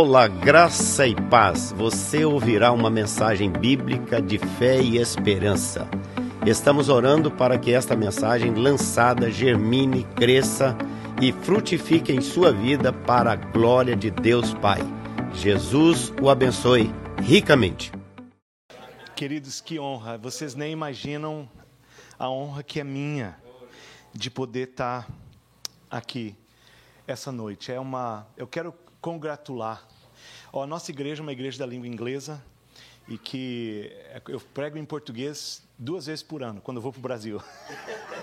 Olá, graça e paz. Você ouvirá uma mensagem bíblica de fé e esperança. Estamos orando para que esta mensagem lançada germine, cresça e frutifique em sua vida para a glória de Deus Pai. Jesus o abençoe ricamente. Queridos, que honra! Vocês nem imaginam a honra que é minha de poder estar aqui essa noite. É uma, eu quero congratular. A nossa igreja é uma igreja da língua inglesa e que eu prego em português duas vezes por ano quando eu vou para o Brasil.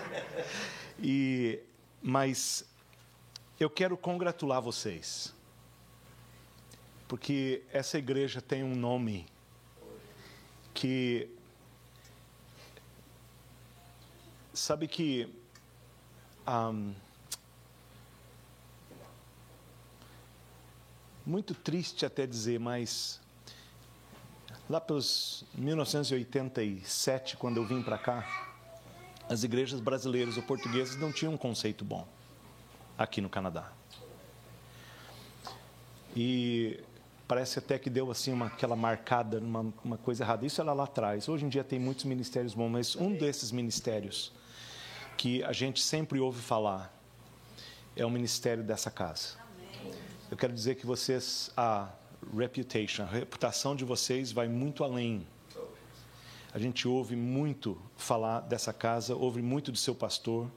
e mas eu quero congratular vocês porque essa igreja tem um nome que sabe que um, muito triste até dizer, mas lá pelos 1987, quando eu vim para cá, as igrejas brasileiras ou portuguesas não tinham um conceito bom aqui no Canadá. E parece até que deu assim uma, aquela marcada, uma, uma coisa errada. Isso era lá atrás. Hoje em dia tem muitos ministérios bons, mas um desses ministérios que a gente sempre ouve falar é o ministério dessa casa. Eu quero dizer que vocês, a reputation, a reputação de vocês vai muito além. A gente ouve muito falar dessa casa, ouve muito do seu pastor.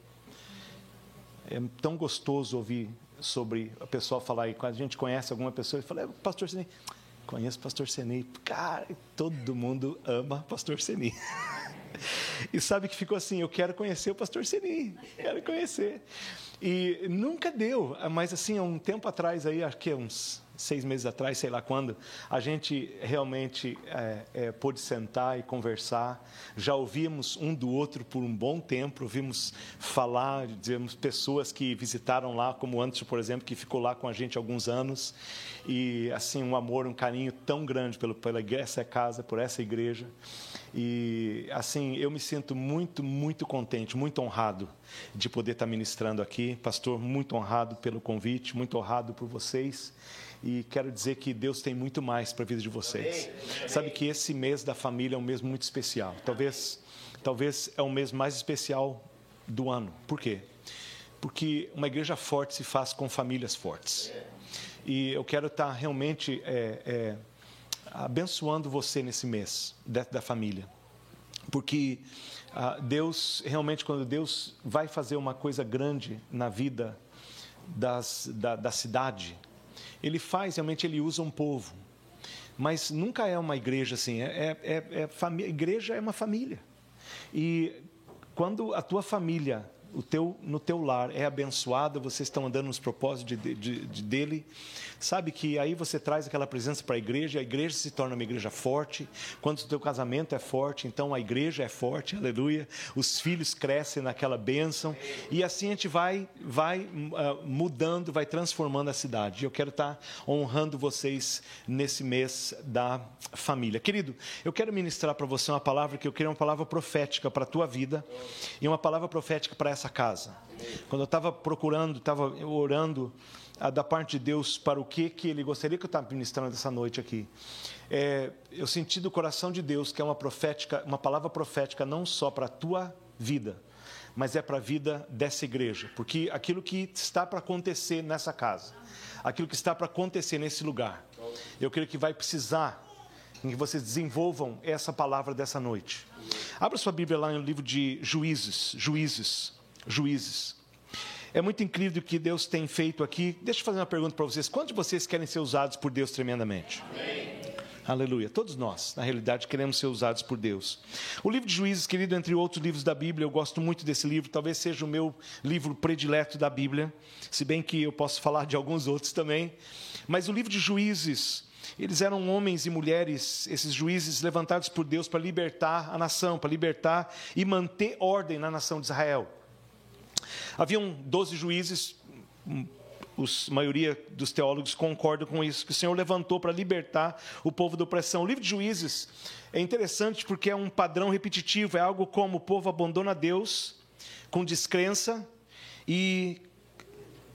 É tão gostoso ouvir sobre a pessoa falar, e quando a gente conhece alguma pessoa, e fala, é, pastor Senei, conheço pastor Senei. Cara, todo mundo ama pastor Senei. E sabe que ficou assim, eu quero conhecer o pastor Senei, quero conhecer. E nunca deu, mas assim, há um tempo atrás, aí, acho que uns seis meses atrás, sei lá quando, a gente realmente é, é, pôde sentar e conversar. Já ouvimos um do outro por um bom tempo, ouvimos falar, dizemos pessoas que visitaram lá, como antes, por exemplo, que ficou lá com a gente alguns anos. E assim, um amor, um carinho tão grande pelo, pela essa casa, por essa igreja. E assim, eu me sinto muito, muito contente, muito honrado de poder estar ministrando aqui. Pastor, muito honrado pelo convite, muito honrado por vocês. E quero dizer que Deus tem muito mais para a vida de vocês. Sabe que esse mês da família é um mês muito especial. Talvez, talvez é o mês mais especial do ano. Por quê? Porque uma igreja forte se faz com famílias fortes. E eu quero estar realmente é, é, abençoando você nesse mês da, da família. Porque ah, Deus, realmente, quando Deus vai fazer uma coisa grande na vida das, da, da cidade, Ele faz, realmente, Ele usa um povo. Mas nunca é uma igreja assim, é, é, é, é igreja é uma família. E quando a tua família o teu, no teu lar é abençoado, vocês estão andando nos propósitos de, de, de, dele, sabe que aí você traz aquela presença para a igreja, a igreja se torna uma igreja forte. Quando o teu casamento é forte, então a igreja é forte, aleluia. Os filhos crescem naquela bênção e assim a gente vai, vai uh, mudando, vai transformando a cidade. Eu quero estar honrando vocês nesse mês da família. Querido, eu quero ministrar para você uma palavra que eu queria uma palavra profética para a tua vida e uma palavra profética para essa casa. Quando eu estava procurando, estava orando da parte de Deus para o que, que Ele gostaria que eu estava ministrando essa noite aqui. É, eu senti do coração de Deus que é uma profética, uma palavra profética não só para a tua vida, mas é para a vida dessa igreja, porque aquilo que está para acontecer nessa casa, aquilo que está para acontecer nesse lugar, eu creio que vai precisar em que vocês desenvolvam essa palavra dessa noite. Abra sua Bíblia lá no livro de Juízes, Juízes, juízes. É muito incrível o que Deus tem feito aqui. Deixa eu fazer uma pergunta para vocês. Quantos de vocês querem ser usados por Deus tremendamente? Amém. Aleluia. Todos nós, na realidade, queremos ser usados por Deus. O livro de Juízes, querido, entre outros livros da Bíblia, eu gosto muito desse livro, talvez seja o meu livro predileto da Bíblia, se bem que eu posso falar de alguns outros também. Mas o livro de Juízes, eles eram homens e mulheres, esses juízes levantados por Deus para libertar a nação, para libertar e manter ordem na nação de Israel. Haviam 12 juízes, a maioria dos teólogos concordam com isso, que o Senhor levantou para libertar o povo da opressão. O livro de Juízes é interessante porque é um padrão repetitivo, é algo como o povo abandona Deus com descrença e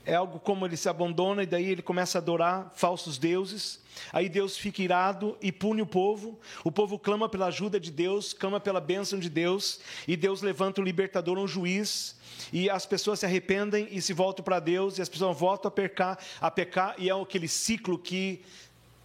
é algo como ele se abandona e daí ele começa a adorar falsos deuses. Aí Deus fica irado e pune o povo. O povo clama pela ajuda de Deus, clama pela bênção de Deus, e Deus levanta um libertador, um juiz, e as pessoas se arrependem e se voltam para Deus, e as pessoas voltam a pecar, a pecar, e é aquele ciclo que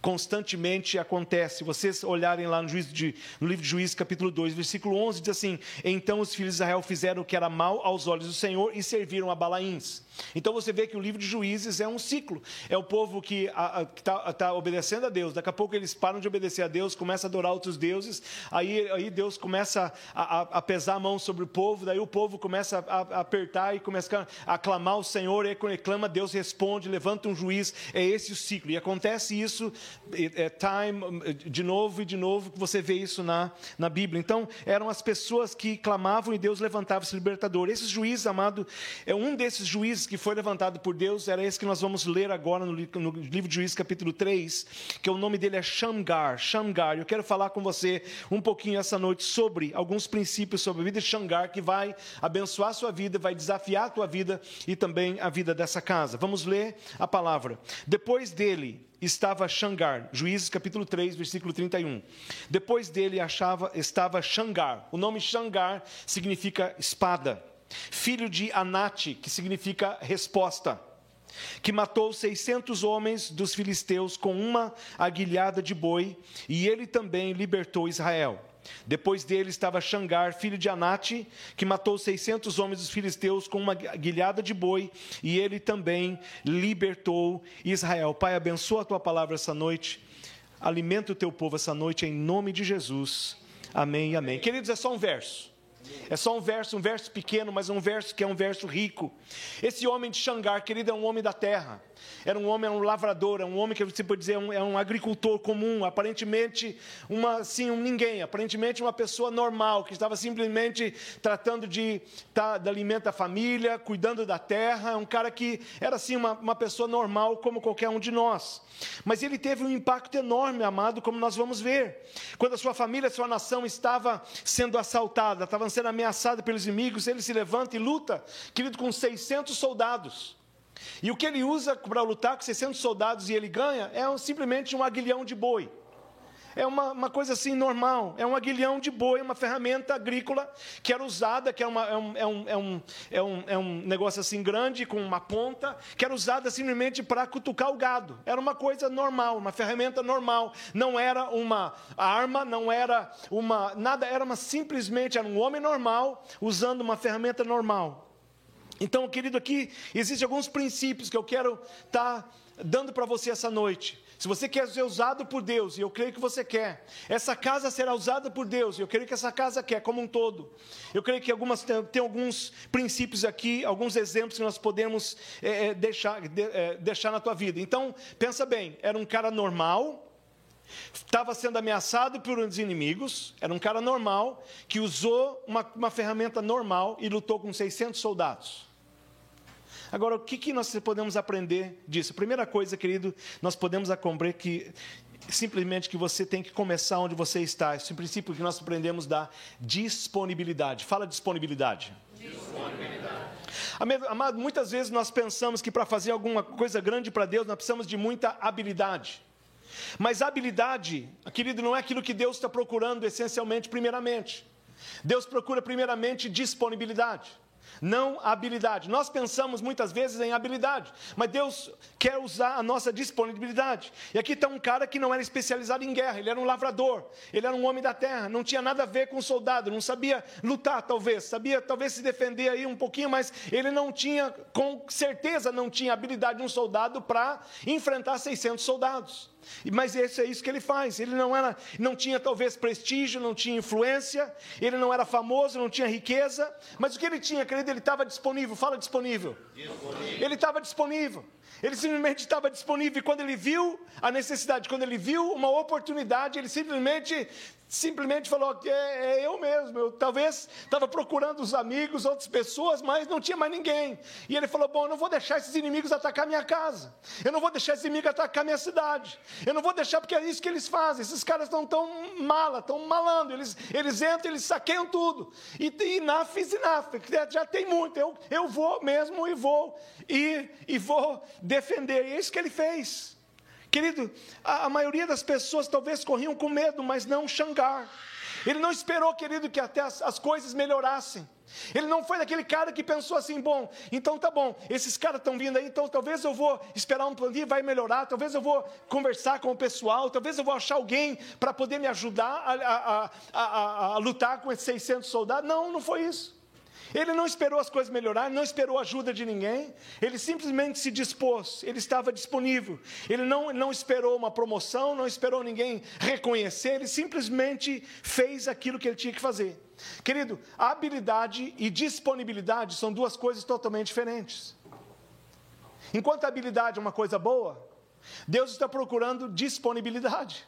constantemente acontece. Vocês olharem lá no, de, no, livro de Juízes, capítulo 2, versículo 11, diz assim: Então os filhos de Israel fizeram o que era mal aos olhos do Senhor e serviram a Balaíns. Então você vê que o livro de Juízes é um ciclo. É o povo que está tá obedecendo a Deus. Daqui a pouco eles param de obedecer a Deus, começam a adorar outros deuses. Aí, aí Deus começa a, a, a, pesar a mão sobre o povo. Daí o povo começa a, a apertar e começa a aclamar o Senhor. E quando reclama, Deus responde, levanta um juiz. É esse o ciclo. E acontece isso é, time, de novo e de novo, você vê isso na, na Bíblia. Então, eram as pessoas que clamavam e Deus levantava esse libertador. Esses juízes, amado, é um desses juízes que foi levantado por Deus, era esse que nós vamos ler agora no, no livro de Juízes, capítulo 3, que o nome dele é Shamgar. Shamgar. Eu quero falar com você um pouquinho essa noite sobre alguns princípios sobre a vida de Shamgar, que vai abençoar a sua vida, vai desafiar a tua vida e também a vida dessa casa. Vamos ler a palavra. Depois dele, estava Shamgar, Juízes capítulo 3, versículo 31. Depois dele achava, estava Shamgar. O nome Shamgar significa espada filho de Anate, que significa resposta, que matou 600 homens dos filisteus com uma aguilhada de boi, e ele também libertou Israel. Depois dele estava Xangar, filho de Anate, que matou 600 homens dos filisteus com uma aguilhada de boi, e ele também libertou Israel. Pai, abençoa a tua palavra essa noite, alimenta o teu povo essa noite, em nome de Jesus. Amém e amém. Queridos, é só um verso. É só um verso, um verso pequeno, mas um verso que é um verso rico. Esse homem de Xangar, querido, é um homem da terra. Era um homem, é um lavrador, é um homem que você pode dizer é um, é um agricultor comum, aparentemente uma, assim, um ninguém, aparentemente uma pessoa normal, que estava simplesmente tratando de, tá, de alimentar a família, cuidando da terra, um cara que era assim uma, uma pessoa normal como qualquer um de nós. Mas ele teve um impacto enorme, amado, como nós vamos ver. Quando a sua família, a sua nação estava sendo assaltada, estava sendo ameaçada pelos inimigos, ele se levanta e luta, querido, com 600 soldados. E o que ele usa para lutar com 600 soldados e ele ganha é um, simplesmente um aguilhão de boi. É uma, uma, coisa assim normal, é um aguilhão de boi, uma ferramenta agrícola que era usada, que é, uma, é, um, é, um, é, um, é, um, é um negócio assim grande, com uma ponta, que era usada simplesmente para cutucar o gado. Era uma coisa normal, uma ferramenta normal. Não era uma arma, não era uma. nada, era uma simplesmente era um homem normal usando uma ferramenta normal. Então, querido, aqui existem alguns princípios que eu quero estar tá dando para você essa noite. Se você quer ser usado por Deus, e eu creio que você quer, essa casa será usada por Deus, e eu creio que essa casa quer como um todo. Eu creio que algumas, tem alguns princípios aqui, alguns exemplos que nós podemos é, é deixar, de, é, deixar na tua vida. Então, pensa bem, era um cara normal, estava sendo ameaçado por uns inimigos, era um cara normal, que usou uma, uma ferramenta normal e lutou com 600 soldados. Agora, o que, que nós podemos aprender disso? Primeira coisa, querido, nós podemos aprender que simplesmente que você tem que começar onde você está. Esse é o princípio que nós aprendemos da disponibilidade. Fala disponibilidade. Disponibilidade. Amado, muitas vezes nós pensamos que para fazer alguma coisa grande para Deus nós precisamos de muita habilidade. Mas habilidade, querido, não é aquilo que Deus está procurando essencialmente, primeiramente. Deus procura primeiramente disponibilidade não habilidade. Nós pensamos muitas vezes em habilidade, mas Deus quer usar a nossa disponibilidade. E aqui está um cara que não era especializado em guerra, ele era um lavrador, ele era um homem da terra, não tinha nada a ver com soldado, não sabia lutar, talvez, sabia talvez se defender aí um pouquinho, mas ele não tinha, com certeza, não tinha habilidade de um soldado para enfrentar 600 soldados. Mas esse é isso que ele faz. Ele não era, não tinha talvez prestígio, não tinha influência, ele não era famoso, não tinha riqueza, mas o que ele tinha, querido, ele estava disponível. Fala disponível. disponível. Ele estava disponível. Ele simplesmente estava disponível. E quando ele viu a necessidade, quando ele viu uma oportunidade, ele simplesmente simplesmente falou que é, é, eu mesmo. Eu talvez estava procurando os amigos, outras pessoas, mas não tinha mais ninguém. E ele falou: Bom, eu não vou deixar esses inimigos atacar minha casa. Eu não vou deixar esses inimigos atacar minha cidade. Eu não vou deixar, porque é isso que eles fazem. Esses caras estão tão mala, estão malando. Eles, eles entram, eles saqueiam tudo. E, e nafis e nafis, já tem muito. Eu, eu vou mesmo e vou ir e vou defender. E é isso que ele fez. Querido, a, a maioria das pessoas talvez corriam com medo, mas não Xangar. Ele não esperou, querido, que até as, as, coisas melhorassem. Ele não foi daquele cara que pensou assim: bom, então tá bom, esses caras estão vindo aí, então talvez eu vou esperar um plano vai melhorar, talvez eu vou conversar com o pessoal, talvez eu vou achar alguém para poder me ajudar a, a, a, a lutar com esses 600 soldados. Não, não foi isso. Ele não esperou as coisas melhorarem, não esperou ajuda de ninguém, ele simplesmente se dispôs, ele estava disponível. Ele não, não esperou uma promoção, não esperou ninguém reconhecer, ele simplesmente fez aquilo que ele tinha que fazer. Querido, habilidade e disponibilidade são duas coisas totalmente diferentes. Enquanto a habilidade é uma coisa boa, Deus está procurando disponibilidade.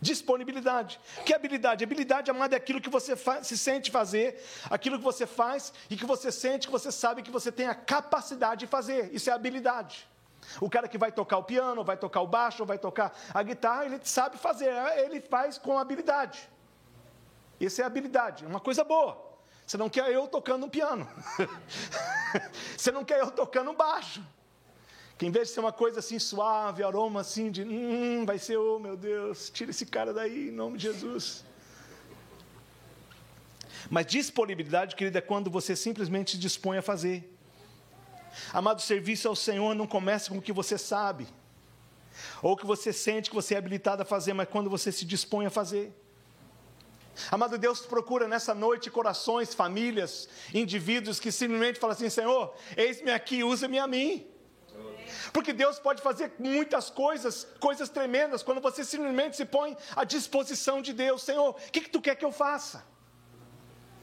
Disponibilidade. Que habilidade? Habilidade, amado, é aquilo que você se sente fazer, aquilo que você faz e que você sente, que você sabe que você tem a capacidade de fazer. Isso é habilidade. O cara que vai tocar o piano, vai tocar o baixo, vai tocar a guitarra, ele sabe fazer, ele faz com habilidade. Isso é habilidade, é uma coisa boa. Você não quer eu tocando um piano. você não quer eu tocando um baixo. Que em vez de ser uma coisa assim suave, aroma assim de, hum, vai ser, oh meu Deus, tira esse cara daí em nome de Jesus. Mas disponibilidade, querido, é quando você simplesmente se dispõe a fazer. Amado, serviço ao Senhor não começa com o que você sabe, ou que você sente que você é habilitado a fazer, mas quando você se dispõe a fazer. Amado Deus procura nessa noite corações, famílias, indivíduos que simplesmente falam assim: Senhor, eis-me aqui, usa-me a mim. Porque Deus pode fazer muitas coisas, coisas tremendas, quando você simplesmente se põe à disposição de Deus. Senhor, o que, que tu quer que eu faça?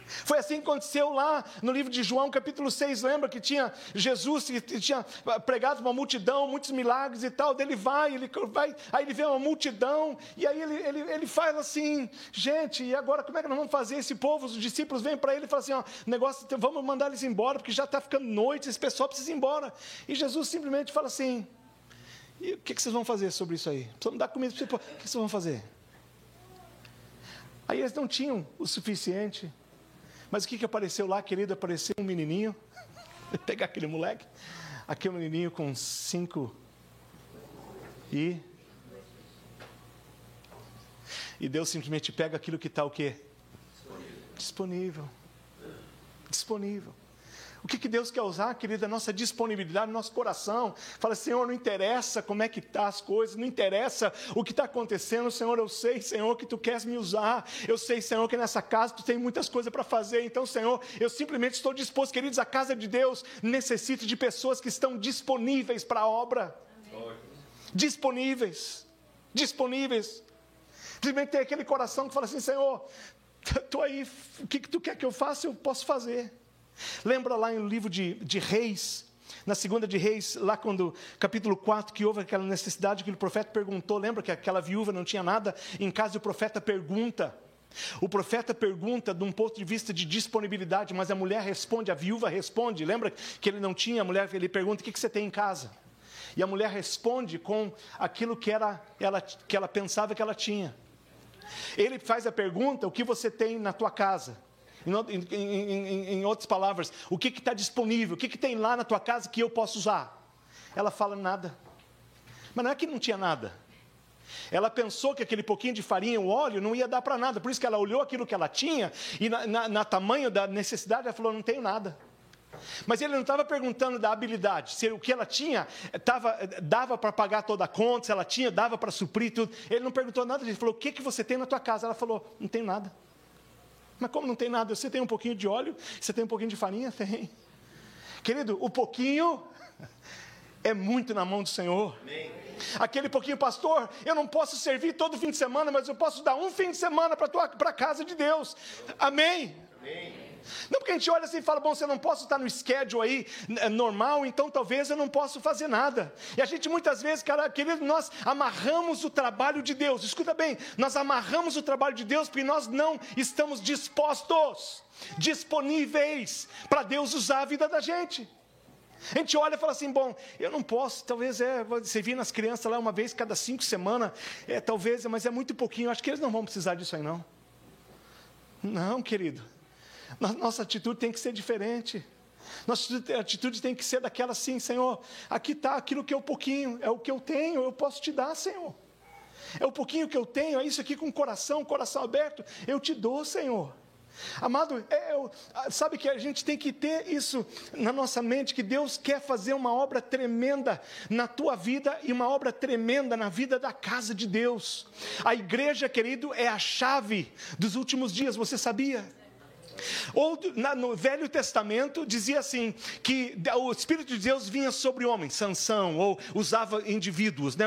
Foi assim que aconteceu lá no livro de João, capítulo 6. Lembra que tinha Jesus que tinha pregado uma multidão, muitos milagres e tal. Ele vai, ele vai, aí ele vê uma multidão, e aí ele, ele, ele fala assim: gente, e agora como é que nós vamos fazer? Esse povo, os discípulos vêm para ele e falam assim: ó, negócio, vamos mandar eles embora, porque já está ficando noite, esse pessoal precisa ir embora. E Jesus simplesmente fala assim: e o que, que vocês vão fazer sobre isso aí? Precisamos dar comida para vocês. O que vocês vão fazer? Aí eles não tinham o suficiente mas o que, que apareceu lá, querido? Apareceu um menininho. Pegar aquele moleque. Aquele menininho com cinco. E. E Deus simplesmente pega aquilo que está o quê? Disponível. Disponível. O que, que Deus quer usar, querida? A nossa disponibilidade, nosso coração. Fala, Senhor, não interessa como é que tá as coisas, não interessa o que está acontecendo, Senhor, eu sei, Senhor, que Tu queres me usar. Eu sei, Senhor, que nessa casa Tu tem muitas coisas para fazer. Então, Senhor, eu simplesmente estou disposto, queridos, a casa de Deus necessita de pessoas que estão disponíveis para a obra. Disponíveis. Disponíveis. Simplesmente tem aquele coração que fala assim, Senhor, estou aí, o que, que Tu quer que eu faça? Eu posso fazer. Lembra lá no livro de, de Reis, na segunda de Reis, lá quando, capítulo 4, que houve aquela necessidade que o profeta perguntou, lembra que aquela viúva não tinha nada em casa o profeta pergunta. O profeta pergunta de um ponto de vista de disponibilidade, mas a mulher responde, a viúva responde. Lembra que ele não tinha, a mulher ele pergunta: o que, que você tem em casa? E a mulher responde com aquilo que, era, ela, que ela pensava que ela tinha. Ele faz a pergunta: o que você tem na tua casa? Em, em, em, outras palavras, o que está disponível? O que, que tem lá na tua casa que eu posso usar? Ela fala nada. Mas não é que não tinha nada. Ela pensou que aquele pouquinho de farinha, o óleo, não ia dar para nada. Por isso que ela olhou aquilo que ela tinha e na, na, na tamanho da necessidade, ela falou: não tenho nada. Mas ele não estava perguntando da habilidade, se o que ela tinha tava, dava para pagar toda a conta, se ela tinha, dava para suprir tudo. Ele não perguntou nada, ele falou: o que, que você tem na tua casa? Ela falou: não tenho nada. Mas como não tem nada? Você tem um pouquinho de óleo? Você tem um pouquinho de farinha? Tem. Querido, o pouquinho é muito na mão do Senhor. Amém. Aquele pouquinho, pastor, eu não posso servir todo fim de semana, mas eu posso dar um fim de semana para a casa de Deus. Amém. Amém. Não porque a gente olha assim e fala, bom, você não posso estar no schedule aí é normal, então talvez eu não possa fazer nada. E a gente muitas vezes, cara, querido, nós amarramos o trabalho de Deus. Escuta bem, nós amarramos o trabalho de Deus porque nós não estamos dispostos, disponíveis para Deus usar a vida da gente. A gente olha e fala assim: bom, eu não posso, talvez é, você vir nas crianças lá uma vez cada cinco semanas, é, talvez, mas é muito pouquinho, acho que eles não vão precisar disso aí, não. Não, querido, nossa atitude tem que ser diferente. Nossa atitude tem que ser daquela assim, Senhor, aqui está aquilo que é o pouquinho, é o que eu tenho, eu posso te dar, Senhor. É o pouquinho que eu tenho, é isso aqui com o coração, coração aberto, eu te dou, Senhor. Amado, é, sabe que a gente tem que ter isso na nossa mente, que Deus quer fazer uma obra tremenda na tua vida e uma obra tremenda na vida da casa de Deus. A igreja, querido, é a chave dos últimos dias, você sabia? Ou no Velho Testamento dizia assim que o Espírito de Deus vinha sobre homens, Sansão, ou usava indivíduos, né?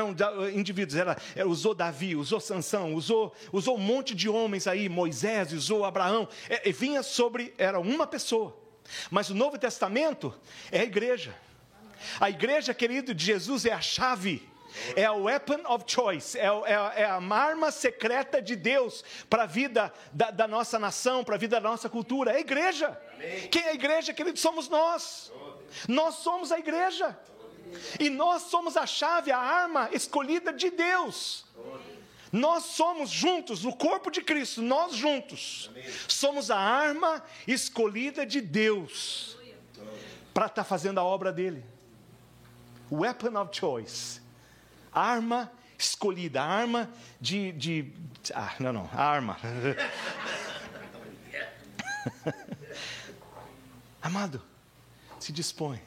indivíduos, era, usou Davi, usou Sansão, usou, usou um monte de homens aí, Moisés, usou Abraão, é, vinha sobre, era uma pessoa. Mas o Novo Testamento é a igreja. A igreja, querido, de Jesus é a chave é a weapon of choice, é, é, é a arma secreta de Deus para a vida da, da, nossa nação, para a vida da nossa cultura. É a igreja. Amém. Quem é a igreja, querido? Somos nós. Nós somos a igreja. E nós somos a chave, a arma escolhida de Deus. Nós somos juntos, no corpo de Cristo, nós juntos, somos a arma escolhida de Deus para estar tá fazendo a obra dele. Weapon of choice arma escolhida, arma de, de. Ah, não, não, arma. Amado, se dispõe.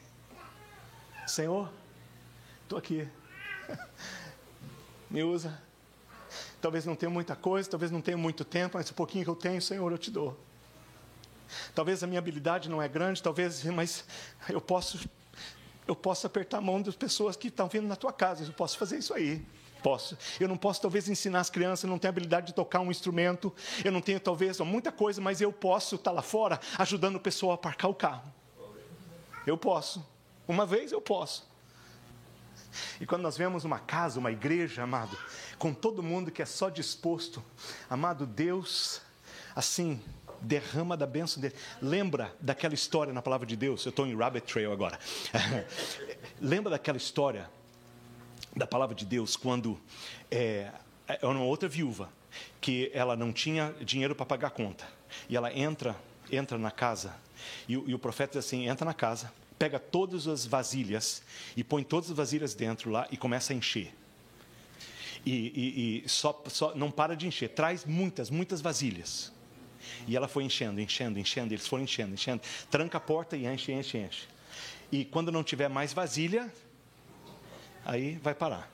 Senhor, estou aqui. Me usa. Talvez não tenha muita coisa, talvez não tenha muito tempo, mas o pouquinho que eu tenho, Senhor, eu te dou. Talvez a minha habilidade não é grande, talvez, mas eu posso eu posso apertar a mão das pessoas que estão vindo na tua casa. Eu posso fazer isso aí. Posso. Eu não posso, talvez, ensinar as crianças, eu não tenho habilidade de tocar um instrumento, eu não tenho, talvez, muita coisa, mas eu posso estar lá fora ajudando o pessoal a aparcar o carro. Eu posso. Uma vez eu posso. E quando nós vemos uma casa, uma igreja, amado, com todo mundo que é só disposto, amado Deus, assim, derrama da bênção dele. Lembra daquela história na palavra de Deus? Eu estou em Rabbit Trail agora. Lembra daquela história da palavra de Deus quando é, é uma outra viúva que ela não tinha dinheiro para pagar a conta e ela entra entra na casa e, e o profeta diz assim entra na casa pega todas as vasilhas e põe todas as vasilhas dentro lá e começa a encher e, e, e só, só não para de encher traz muitas muitas vasilhas e ela foi enchendo, enchendo, enchendo, eles foram enchendo, enchendo. Tranca a porta e enche, enche, enche. E quando não tiver mais vasilha, aí vai parar.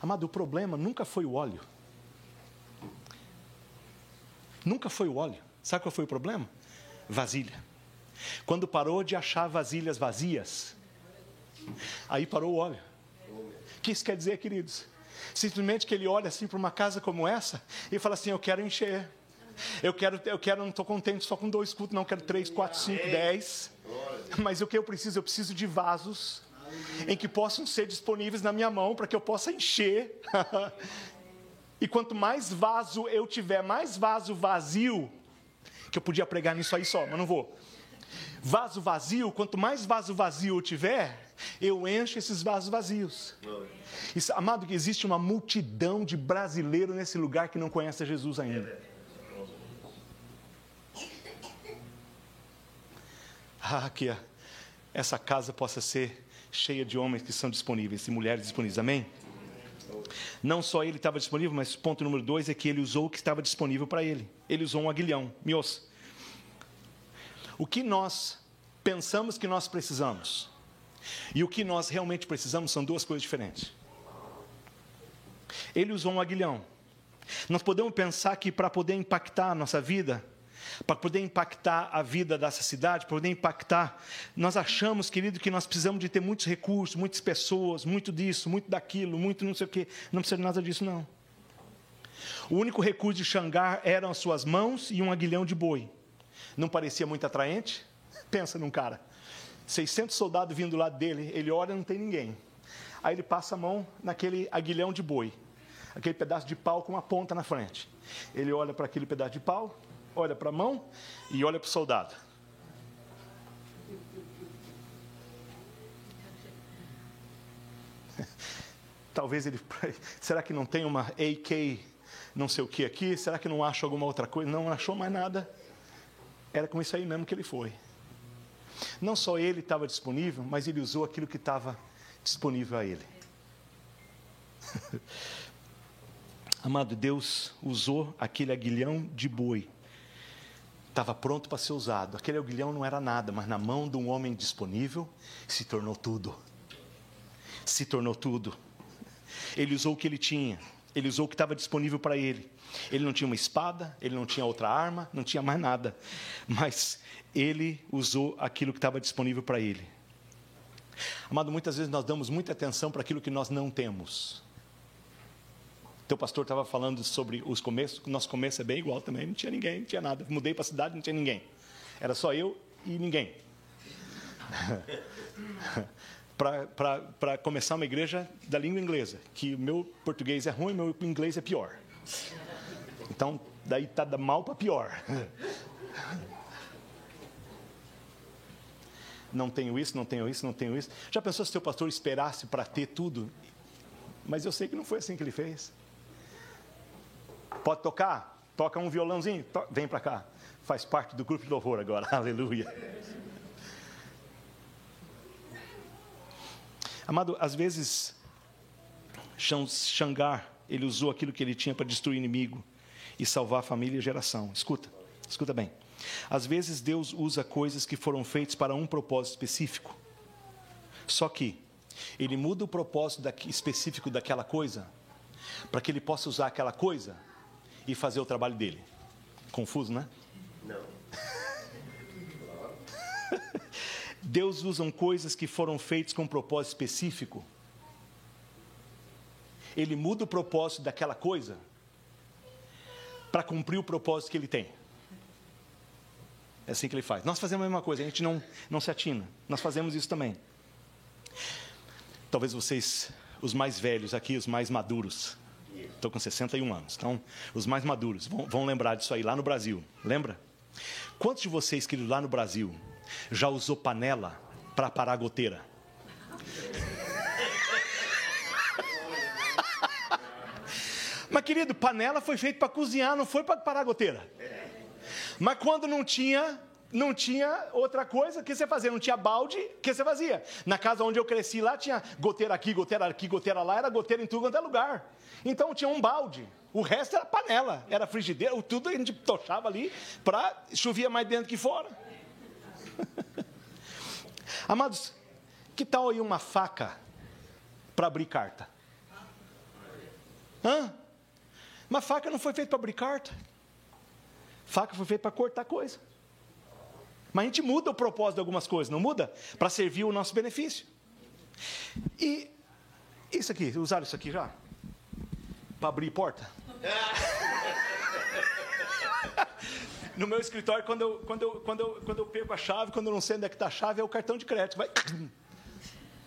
Amado, o problema nunca foi o óleo. Nunca foi o óleo. Sabe qual foi o problema? Vasilha. Quando parou de achar vasilhas vazias, aí parou o óleo. O que isso quer dizer, queridos? Simplesmente que ele olha assim para uma casa como essa e fala assim: Eu quero encher. Eu quero, eu quero, não estou contente só com dois cultos, não, quero três, quatro, cinco, dez. Mas o que eu preciso? Eu preciso de vasos em que possam ser disponíveis na minha mão para que eu possa encher. e quanto mais vaso eu tiver, mais vaso vazio, que eu podia pregar nisso aí só, mas não vou. Vaso vazio, quanto mais vaso vazio eu tiver, eu encho esses vasos vazios. Isso, amado, que existe uma multidão de brasileiros nesse lugar que não conhece Jesus ainda. Ah, que essa casa possa ser cheia de homens que são disponíveis e mulheres disponíveis. Amém? Não só ele estava disponível, mas ponto número dois é que ele usou o que estava disponível para ele. Ele usou um aguilhão. Mios. O que nós pensamos que nós precisamos e o que nós realmente precisamos são duas coisas diferentes. Ele usou um aguilhão. Nós podemos pensar que para poder impactar a nossa vida, para poder impactar a vida dessa cidade, para poder impactar. Nós achamos, querido, que nós precisamos de ter muitos recursos, muitas pessoas, muito disso, muito daquilo, muito não sei o quê. Não precisa de nada disso, não. O único recurso de Xangar eram as suas mãos e um aguilhão de boi. Não parecia muito atraente? Pensa num cara. 600 soldados vindo do lado dele, ele olha não tem ninguém. Aí ele passa a mão naquele aguilhão de boi, aquele pedaço de pau com uma ponta na frente. Ele olha para aquele pedaço de pau, olha para a mão e olha para o soldado. Talvez ele. Será que não tem uma AK, não sei o que aqui? Será que não acha alguma outra coisa? Não achou mais nada. Era com isso aí mesmo que ele foi. Não só ele estava disponível, mas ele usou aquilo que estava disponível a ele. Amado, Deus usou aquele aguilhão de boi. Estava pronto para ser usado. Aquele aguilhão não era nada, mas na mão de um homem disponível se tornou tudo. Se tornou tudo. Ele usou o que ele tinha. Ele usou o que estava disponível para ele. Ele não tinha uma espada, ele não tinha outra arma, não tinha mais nada. Mas ele usou aquilo que estava disponível para ele. Amado, muitas vezes nós damos muita atenção para aquilo que nós não temos. Teu pastor estava falando sobre os começos, nosso começo é bem igual também, não tinha ninguém, não tinha nada. Mudei para a cidade, não tinha ninguém. Era só eu e ninguém. para começar uma igreja da língua inglesa, que meu português é ruim, meu inglês é pior. Então, daí está da mal para pior. Não tenho isso, não tenho isso, não tenho isso. Já pensou se o pastor esperasse para ter tudo? Mas eu sei que não foi assim que ele fez. Pode tocar? Toca um violãozinho? To vem para cá. Faz parte do grupo de louvor agora. Aleluia. Amado, às vezes, Xangar, ele usou aquilo que ele tinha para destruir o inimigo e salvar a família e a geração. Escuta, escuta bem. Às vezes Deus usa coisas que foram feitas para um propósito específico. Só que ele muda o propósito específico daquela coisa para que ele possa usar aquela coisa e fazer o trabalho dele. Confuso, né? Não. Deus usa coisas que foram feitas com um propósito específico. Ele muda o propósito daquela coisa para cumprir o propósito que ele tem. É assim que ele faz. Nós fazemos a mesma coisa, a gente não, não se atina. Nós fazemos isso também. Talvez vocês, os mais velhos aqui, os mais maduros, estou com 61 anos, então, os mais maduros vão, vão lembrar disso aí lá no Brasil. Lembra? Quantos de vocês, queridos, lá no Brasil, já usou panela para parar a goteira? Mas, querido, panela foi feita para cozinhar, não foi para parar a goteira. Mas quando não tinha, não tinha outra coisa, que você fazia? Não tinha balde, que você fazia? Na casa onde eu cresci lá tinha goteira aqui, goteira aqui, goteira lá, era goteira em tudo quanto é lugar. Então tinha um balde. O resto era panela, era frigideira, tudo a gente tochava ali para chovia mais dentro que fora. Amados, que tal aí uma faca para abrir carta? Hã? Uma faca não foi feita para abrir carta. Faca foi feita para cortar coisa. Mas a gente muda o propósito de algumas coisas, não muda? Para servir o nosso benefício. E isso aqui, usaram isso aqui já? Para abrir porta? no meu escritório, quando eu, quando, eu, quando, eu, quando eu pego a chave, quando eu não sei onde é que está a chave, é o cartão de crédito. Vai.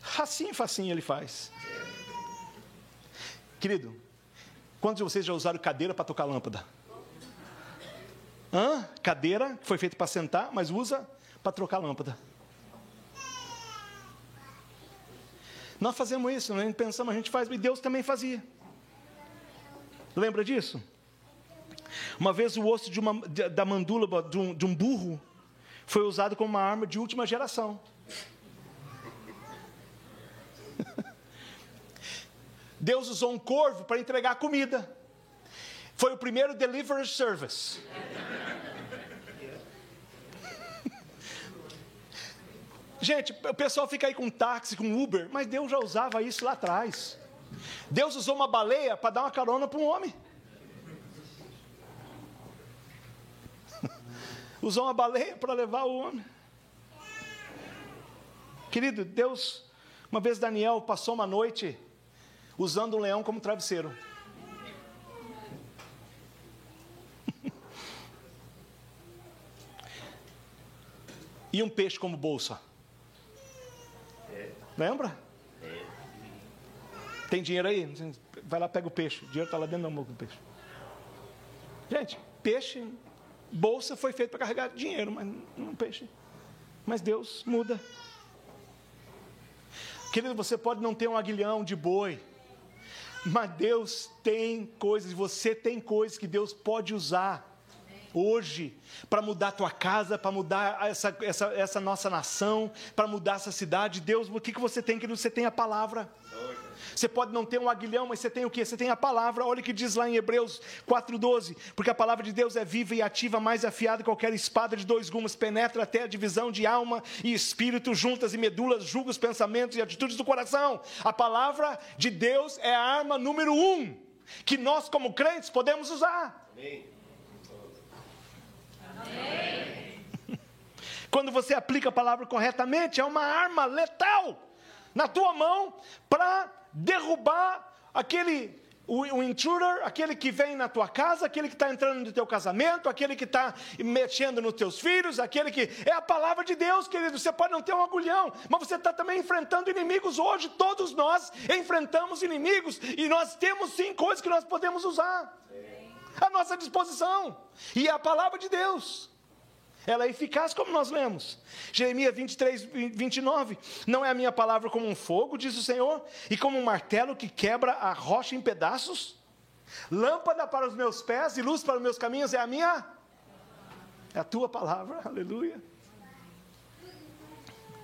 Facinho, facinho ele faz. Querido, quantos de vocês já usaram cadeira para tocar lâmpada? Hã? Cadeira, que foi feita para sentar, mas usa para trocar lâmpada. Nós fazemos isso, não pensamos, a gente faz, e Deus também fazia. Lembra disso? Uma vez o osso de uma, da mandúbula de um, de um burro foi usado como uma arma de última geração. Deus usou um corvo para entregar comida. Foi o primeiro delivery service. Gente, o pessoal fica aí com táxi, com Uber, mas Deus já usava isso lá atrás. Deus usou uma baleia para dar uma carona para um homem. usou uma baleia para levar o homem. Querido, Deus, uma vez Daniel passou uma noite usando um leão como travesseiro. E um peixe como bolsa? Lembra? Tem dinheiro aí? Vai lá, pega o peixe. O dinheiro está lá dentro da mão do peixe. Gente, peixe, bolsa foi feito para carregar dinheiro, mas não peixe. Mas Deus muda. Querido, você pode não ter um aguilhão de boi, mas Deus tem coisas, você tem coisas que Deus pode usar hoje para mudar a tua casa, para mudar essa, essa, essa nossa nação, para mudar essa cidade. Deus, o que, que você tem, querido? Você tem a palavra. Você pode não ter um aguilhão, mas você tem o que? Você tem a palavra. Olha o que diz lá em Hebreus 4,12. Porque a palavra de Deus é viva e ativa, mais afiada que qualquer espada de dois gumes, penetra até a divisão de alma e espírito, juntas e medulas, julga os pensamentos e atitudes do coração. A palavra de Deus é a arma número um que nós, como crentes, podemos usar. Amém. Quando você aplica a palavra corretamente, é uma arma letal na tua mão para derrubar aquele o, o, intruder, aquele que vem na tua casa, aquele que está entrando no teu casamento, aquele que está mexendo nos teus filhos, aquele que. É a palavra de Deus, querido. Você pode não ter um agulhão, mas você está também enfrentando inimigos hoje. Todos nós enfrentamos inimigos e nós temos sim coisas que nós podemos usar à nossa disposição. E é a palavra de Deus. Ela é eficaz, como nós lemos. Jeremias 23, 29. Não é a minha palavra como um fogo, diz o Senhor, e como um martelo que quebra a rocha em pedaços? Lâmpada para os meus pés e luz para os meus caminhos é a minha? É a tua palavra, aleluia.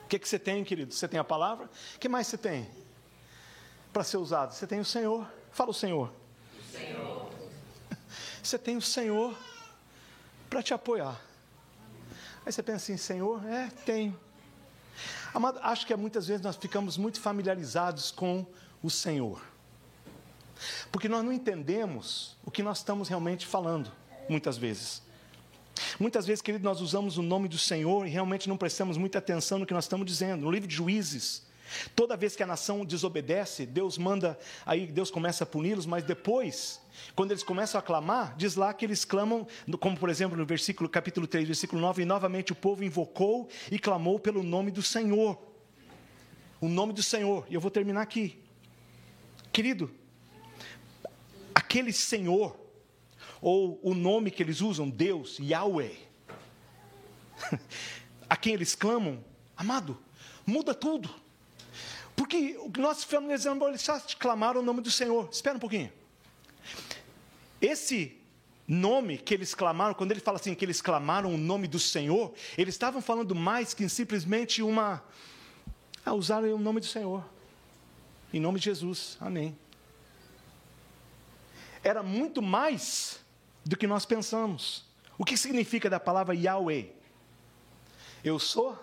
O que, que você tem, querido? Você tem a palavra? O que mais você tem para ser usado? Você tem o Senhor. Fala o Senhor. O Senhor. Você tem o Senhor para te apoiar. Aí você pensa assim, Senhor, é, tenho. Amado, acho que muitas vezes nós ficamos muito familiarizados com o Senhor. Porque nós não entendemos o que nós estamos realmente falando, muitas vezes. Muitas vezes, querido, nós usamos o nome do Senhor e realmente não prestamos muita atenção no que nós estamos dizendo. No livro de Juízes, toda vez que a nação desobedece, Deus manda, aí Deus começa a puni-los, mas depois quando eles começam a clamar, diz lá que eles clamam, como por exemplo no versículo capítulo 3, versículo 9, e novamente o povo invocou e clamou pelo nome do Senhor. O nome do Senhor. E eu vou terminar aqui. Querido, aquele Senhor, ou o nome que eles usam, Deus, Yahweh, a quem eles clamam, amado, muda tudo. Porque nós familiarizamos, eles só clamaram o nome do Senhor. Espera um pouquinho. Esse nome que eles clamaram, quando ele fala assim que eles clamaram o nome do Senhor, eles estavam falando mais que simplesmente uma. Ah, usaram o nome do Senhor. Em nome de Jesus. Amém. Era muito mais do que nós pensamos. O que significa da palavra Yahweh? Eu sou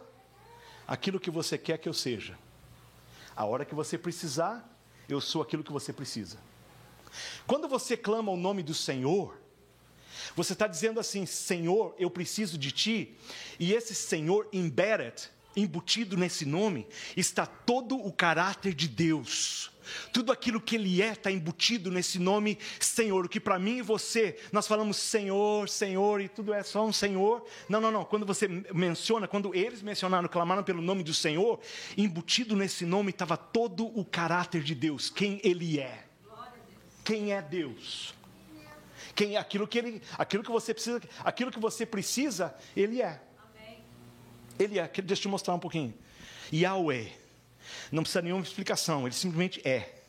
aquilo que você quer que eu seja. A hora que você precisar, eu sou aquilo que você precisa. Quando você clama o nome do Senhor, você está dizendo assim: Senhor, eu preciso de ti, e esse Senhor, embedded, embutido nesse nome, está todo o caráter de Deus. Tudo aquilo que Ele é está embutido nesse nome Senhor. O que para mim e você, nós falamos Senhor, Senhor, e tudo é só um Senhor. Não, não, não. Quando você menciona, quando eles mencionaram, clamaram pelo nome do Senhor, embutido nesse nome estava todo o caráter de Deus, quem Ele é quem é Deus. Quem é aquilo que ele, aquilo que você precisa, aquilo que você precisa, ele é. Ele é. Deixa eu te mostrar um pouquinho. Yahweh. Não precisa nenhuma explicação, ele simplesmente é.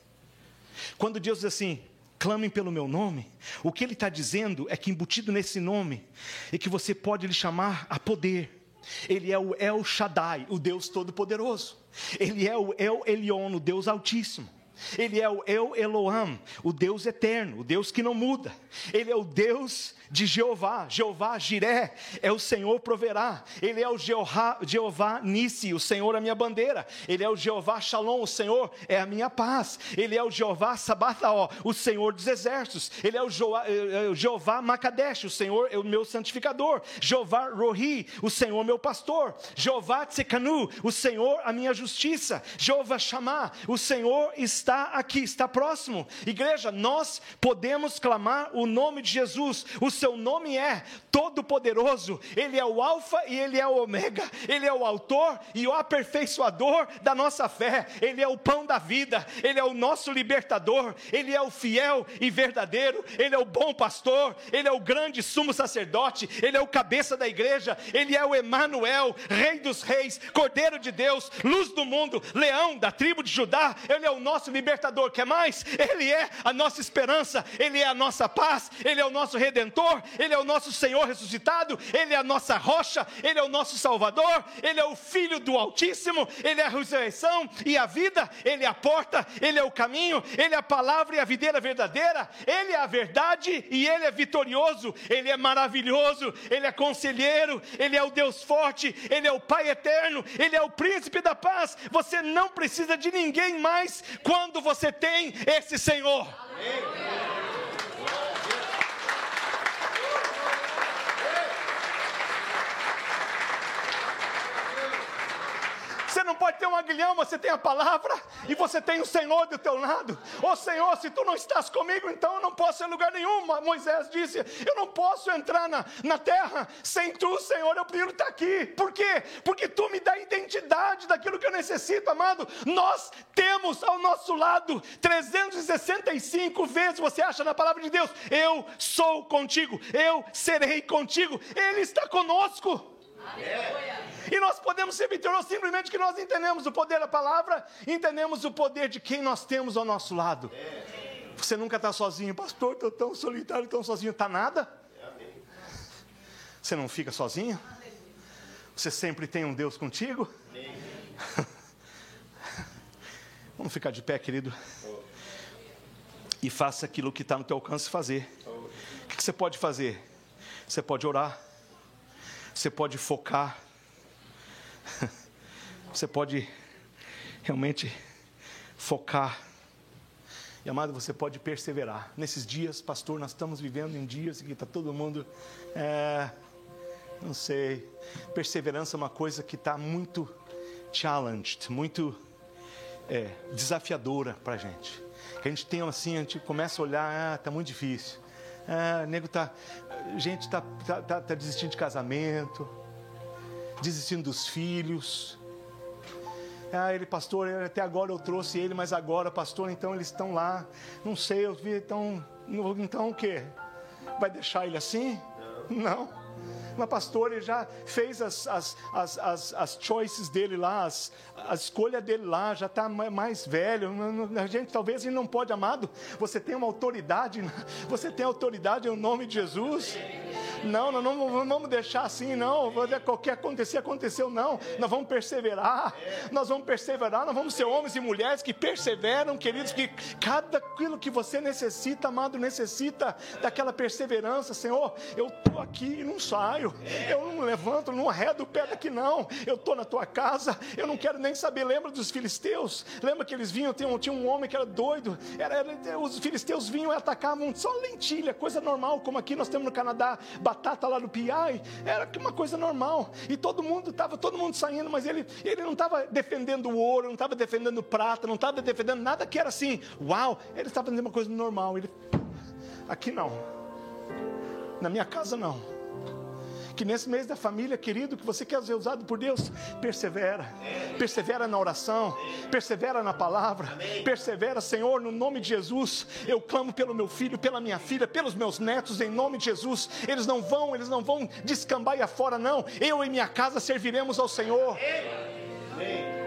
Quando Deus diz assim, clamem pelo meu nome, o que ele está dizendo é que embutido nesse nome é que você pode lhe chamar a poder. Ele é o El Shaddai, o Deus Todo-Poderoso. Ele é o El Elyon, o Deus Altíssimo. Ele é o El Eloam, o Deus eterno, o Deus que não muda. Ele é o Deus de Jeová. Jeová Jiré é o Senhor proverá. Ele é o Jeová, Jeová Nissi, o Senhor é a minha bandeira. Ele é o Jeová Shalom, o Senhor é a minha paz. Ele é o Jeová Sabataó, o Senhor dos exércitos. Ele é o é, é Jeová Makadesh, o Senhor é o meu santificador. Jeová Rohi, o Senhor meu pastor. Jeová Tsekanu, o Senhor a minha justiça. Jeová Shamá, o Senhor está está aqui, está próximo. Igreja, nós podemos clamar o nome de Jesus. O seu nome é Todo-Poderoso. Ele é o Alfa e ele é o Ômega. Ele é o autor e o aperfeiçoador da nossa fé. Ele é o pão da vida. Ele é o nosso libertador. Ele é o fiel e verdadeiro. Ele é o bom pastor. Ele é o grande sumo sacerdote. Ele é o cabeça da igreja. Ele é o Emanuel, Rei dos Reis, Cordeiro de Deus, Luz do mundo, Leão da tribo de Judá. Ele é o nosso libertador. Quer mais? Ele é a nossa esperança. Ele é a nossa paz. Ele é o nosso redentor. Ele é o nosso Senhor ressuscitado. Ele é a nossa rocha. Ele é o nosso Salvador. Ele é o Filho do Altíssimo. Ele é a ressurreição e a vida. Ele é a porta. Ele é o caminho. Ele é a palavra e a videira verdadeira. Ele é a verdade e ele é vitorioso. Ele é maravilhoso. Ele é conselheiro. Ele é o Deus forte. Ele é o Pai eterno. Ele é o príncipe da paz. Você não precisa de ninguém mais quando você tem esse Senhor. Amém. Não pode ter um aguilhão, você tem a palavra e você tem o Senhor do teu lado. Ô oh, Senhor, se tu não estás comigo, então eu não posso ir em lugar nenhum. Moisés disse: Eu não posso entrar na, na terra sem tu, Senhor. Eu prefiro estar aqui. Por quê? Porque tu me dá identidade daquilo que eu necessito, amado. Nós temos ao nosso lado 365 vezes você acha na palavra de Deus: Eu sou contigo, eu serei contigo. Ele está conosco. E nós podemos ser vitoriosos simplesmente que nós entendemos o poder da palavra, entendemos o poder de quem nós temos ao nosso lado. Você nunca está sozinho, pastor, estou tão solitário, tão sozinho, está nada? Você não fica sozinho? Você sempre tem um Deus contigo? Vamos ficar de pé, querido. E faça aquilo que está no teu alcance fazer. O que você pode fazer? Você pode orar. Você pode focar. Você pode realmente focar. E amado, você pode perseverar. Nesses dias, pastor, nós estamos vivendo em dias em que está todo mundo. É, não sei. Perseverança é uma coisa que está muito challenged, muito é, desafiadora para a gente. A gente tem assim, a gente começa a olhar, ah, está muito difícil. Ah, nego tá, gente está tá, tá, tá desistindo de casamento, desistindo dos filhos. Ah, ele, pastor, até agora eu trouxe ele, mas agora, pastor, então eles estão lá. Não sei, eu vi, então, então o quê? Vai deixar ele assim? Não. Mas pastor, ele já fez as, as, as, as, as choices dele lá, as, a escolha dele lá, já está mais velho. A gente talvez ele não pode, amado. Você tem uma autoridade, você tem autoridade em nome de Jesus. Não, não, não vamos deixar assim, não. Qualquer acontecer, aconteceu, não. Nós vamos perseverar. Nós vamos perseverar. Nós vamos ser homens e mulheres que perseveram, queridos, que cada aquilo que você necessita, amado, necessita daquela perseverança. Senhor, eu estou aqui e não saio. Eu não levanto, não arredo o pé daqui, não. Eu estou na tua casa. Eu não quero nem saber. Lembra dos filisteus? Lembra que eles vinham? Tinha, tinha um homem que era doido. Era, era, os filisteus vinham e atacavam só lentilha, coisa normal, como aqui nós temos no Canadá batata lá no Piai, era uma coisa normal. E todo mundo estava, todo mundo saindo, mas ele, ele não estava defendendo o ouro, não estava defendendo prata, não estava defendendo nada que era assim, uau, ele estava fazendo uma coisa normal. Ele, aqui não. Na minha casa não. Que nesse mês da família, querido, que você quer ser usado por Deus, persevera. Persevera na oração, persevera na palavra, persevera, Senhor, no nome de Jesus. Eu clamo pelo meu filho, pela minha filha, pelos meus netos, em nome de Jesus. Eles não vão, eles não vão descambar afora, não. Eu e minha casa serviremos ao Senhor.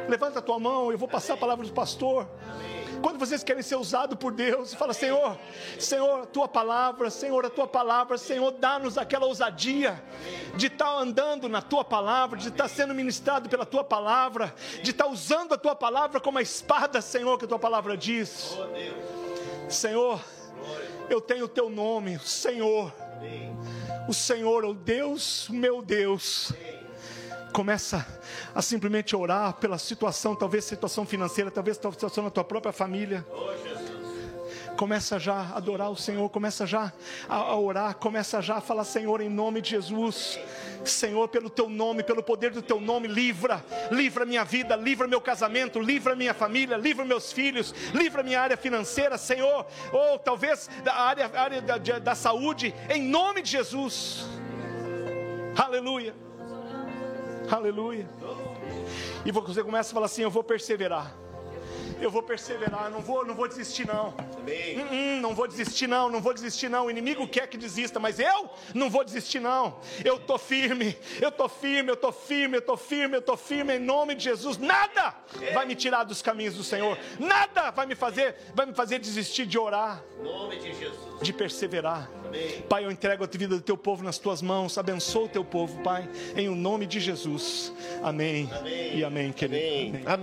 Levanta a tua mão, eu vou passar a palavra do pastor. Quando vocês querem ser usados por Deus, fala: Senhor, Senhor, a tua palavra, Senhor, a tua palavra, Senhor, dá-nos aquela ousadia de estar andando na tua palavra, de estar sendo ministrado pela tua palavra, de estar usando a tua palavra como a espada, Senhor, que a tua palavra diz. Senhor, eu tenho o teu nome, Senhor. O Senhor, o Deus, meu Deus. Começa a simplesmente orar pela situação, talvez situação financeira, talvez situação na tua própria família. Começa já a adorar o Senhor, começa já a orar, começa já a falar, Senhor, em nome de Jesus. Senhor, pelo teu nome, pelo poder do teu nome, livra, livra minha vida, livra meu casamento, livra minha família, livra meus filhos, livra minha área financeira, Senhor, ou talvez da área, área da, da saúde, em nome de Jesus. Aleluia. Aleluia. E você começa a falar assim: Eu vou perseverar eu vou perseverar, não vou, não vou desistir não. Hum, hum, não vou desistir não, não vou desistir não. O inimigo quer que desista, mas eu não vou desistir não. Eu tô firme, eu tô firme, eu tô firme, eu tô firme, eu tô firme em nome de Jesus. Nada vai me tirar dos caminhos do Senhor. Nada vai me fazer, vai me fazer desistir de orar. De perseverar. Pai, eu entrego a vida do teu povo nas tuas mãos. Abençoa o teu povo, Pai, em o nome de Jesus. Amém. amém. E amém, querido. Amém. amém.